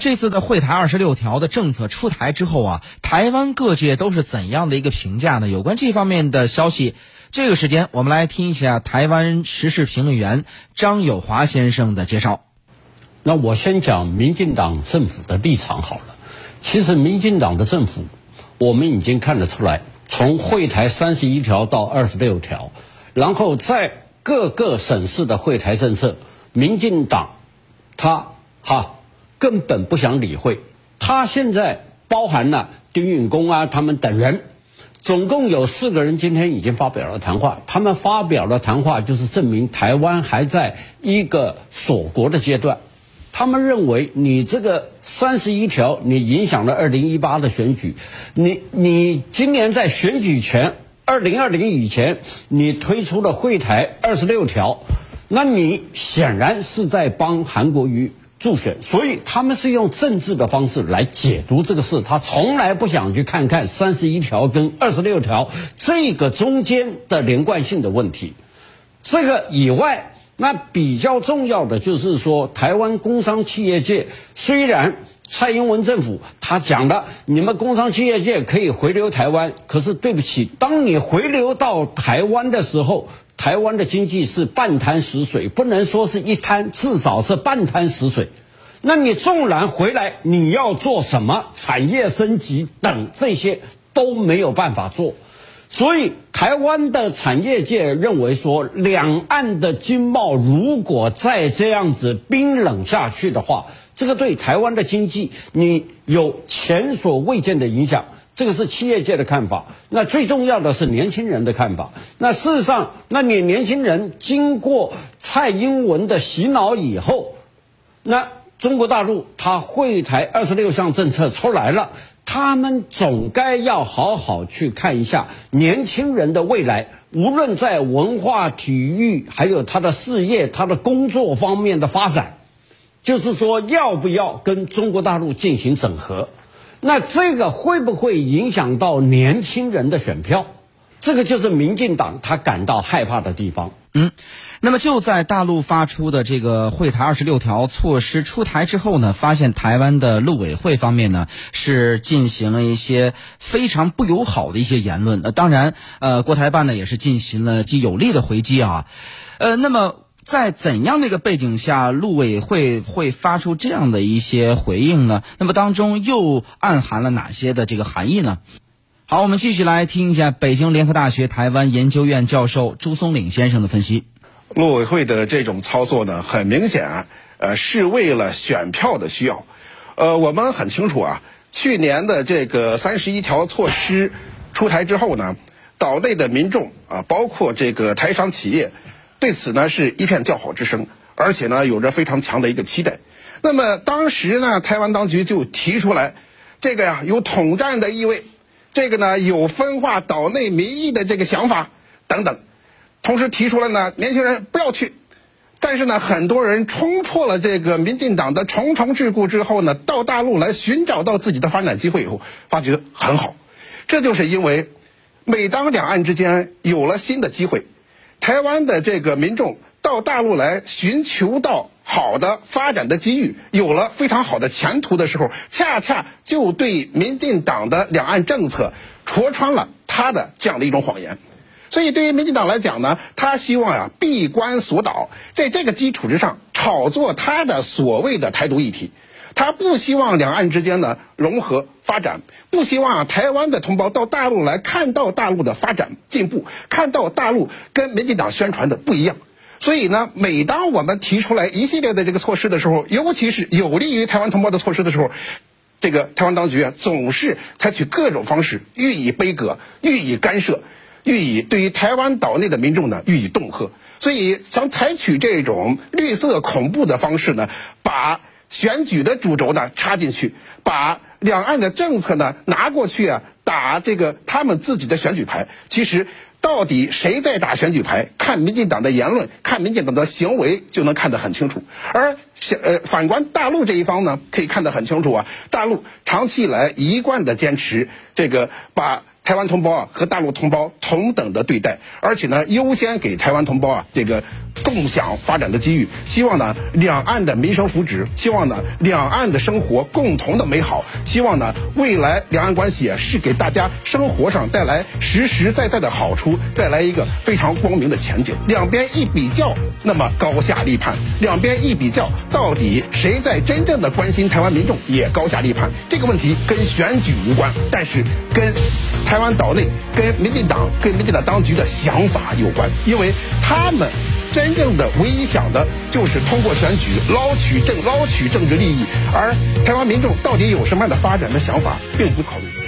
这次的会台二十六条的政策出台之后啊，台湾各界都是怎样的一个评价呢？有关这方面的消息，这个时间我们来听一下台湾时事评论员张友华先生的介绍。那我先讲民进党政府的立场好了。其实民进党的政府，我们已经看得出来，从会台三十一条到二十六条，然后在各个省市的会台政策，民进党他哈。根本不想理会，他现在包含了丁允恭啊，他们等人，总共有四个人今天已经发表了谈话。他们发表了谈话，就是证明台湾还在一个锁国的阶段。他们认为你这个三十一条，你影响了二零一八的选举，你你今年在选举前二零二零以前，你推出了会台二十六条，那你显然是在帮韩国瑜。助选，所以他们是用政治的方式来解读这个事，他从来不想去看看三十一条跟二十六条这个中间的连贯性的问题。这个以外，那比较重要的就是说，台湾工商企业界虽然蔡英文政府他讲的，你们工商企业界可以回流台湾，可是对不起，当你回流到台湾的时候。台湾的经济是半滩死水，不能说是一滩，至少是半滩死水。那你纵然回来，你要做什么产业升级等这些都没有办法做。所以，台湾的产业界认为说，两岸的经贸如果再这样子冰冷下去的话，这个对台湾的经济你有前所未见的影响。这个是企业界的看法，那最重要的是年轻人的看法。那事实上，那你年轻人经过蔡英文的洗脑以后，那中国大陆他会台二十六项政策出来了，他们总该要好好去看一下年轻人的未来，无论在文化、体育，还有他的事业、他的工作方面的发展，就是说要不要跟中国大陆进行整合。那这个会不会影响到年轻人的选票？这个就是民进党他感到害怕的地方。嗯，那么就在大陆发出的这个会台二十六条措施出台之后呢，发现台湾的陆委会方面呢是进行了一些非常不友好的一些言论。呃，当然，呃，国台办呢也是进行了极有力的回击啊。呃，那么。在怎样的一个背景下，陆委会会发出这样的一些回应呢？那么当中又暗含了哪些的这个含义呢？好，我们继续来听一下北京联合大学台湾研究院教授朱松岭先生的分析。陆委会的这种操作呢，很明显啊，呃，是为了选票的需要。呃，我们很清楚啊，去年的这个三十一条措施出台之后呢，岛内的民众啊，包括这个台商企业。对此呢是一片叫好之声，而且呢有着非常强的一个期待。那么当时呢，台湾当局就提出来，这个呀有统战的意味，这个呢有分化岛内民意的这个想法等等。同时提出了呢，年轻人不要去。但是呢，很多人冲破了这个民进党的重重桎梏之后呢，到大陆来寻找到自己的发展机会以后，发觉很好。这就是因为，每当两岸之间有了新的机会。台湾的这个民众到大陆来寻求到好的发展的机遇，有了非常好的前途的时候，恰恰就对民进党的两岸政策戳穿了他的这样的一种谎言。所以，对于民进党来讲呢，他希望呀闭关锁岛，在这个基础之上炒作他的所谓的台独议题。他不希望两岸之间呢融合发展，不希望台湾的同胞到大陆来看到大陆的发展进步，看到大陆跟民进党宣传的不一样。所以呢，每当我们提出来一系列的这个措施的时候，尤其是有利于台湾同胞的措施的时候，这个台湾当局啊总是采取各种方式予以杯葛、予以干涉、予以对于台湾岛内的民众呢予以恫吓。所以想采取这种绿色恐怖的方式呢，把。选举的主轴呢插进去，把两岸的政策呢拿过去啊，打这个他们自己的选举牌。其实到底谁在打选举牌，看民进党的言论，看民进党的行为就能看得很清楚。而呃反观大陆这一方呢，可以看得很清楚啊，大陆长期以来一贯的坚持这个把台湾同胞啊和大陆同胞同等的对待，而且呢优先给台湾同胞啊这个共享发展的机遇。希望呢两岸的民生福祉，希望呢两岸的生活共同的美好，希望呢未来两岸关系啊是给大家生活上带来实实在在的好处，带来一个非常光明的前景。两边一比较，那么高下立判；两边一比较，到底谁在真正的关心台湾民众，也高下立判。这个问题跟选举无关，但是跟台湾岛内、跟民进党、跟民进党当局的想法有关，因为他们真正的唯一想的就是通过选举捞取政、捞取政治利益，而台湾民众到底有什么样的发展的想法，并不考虑。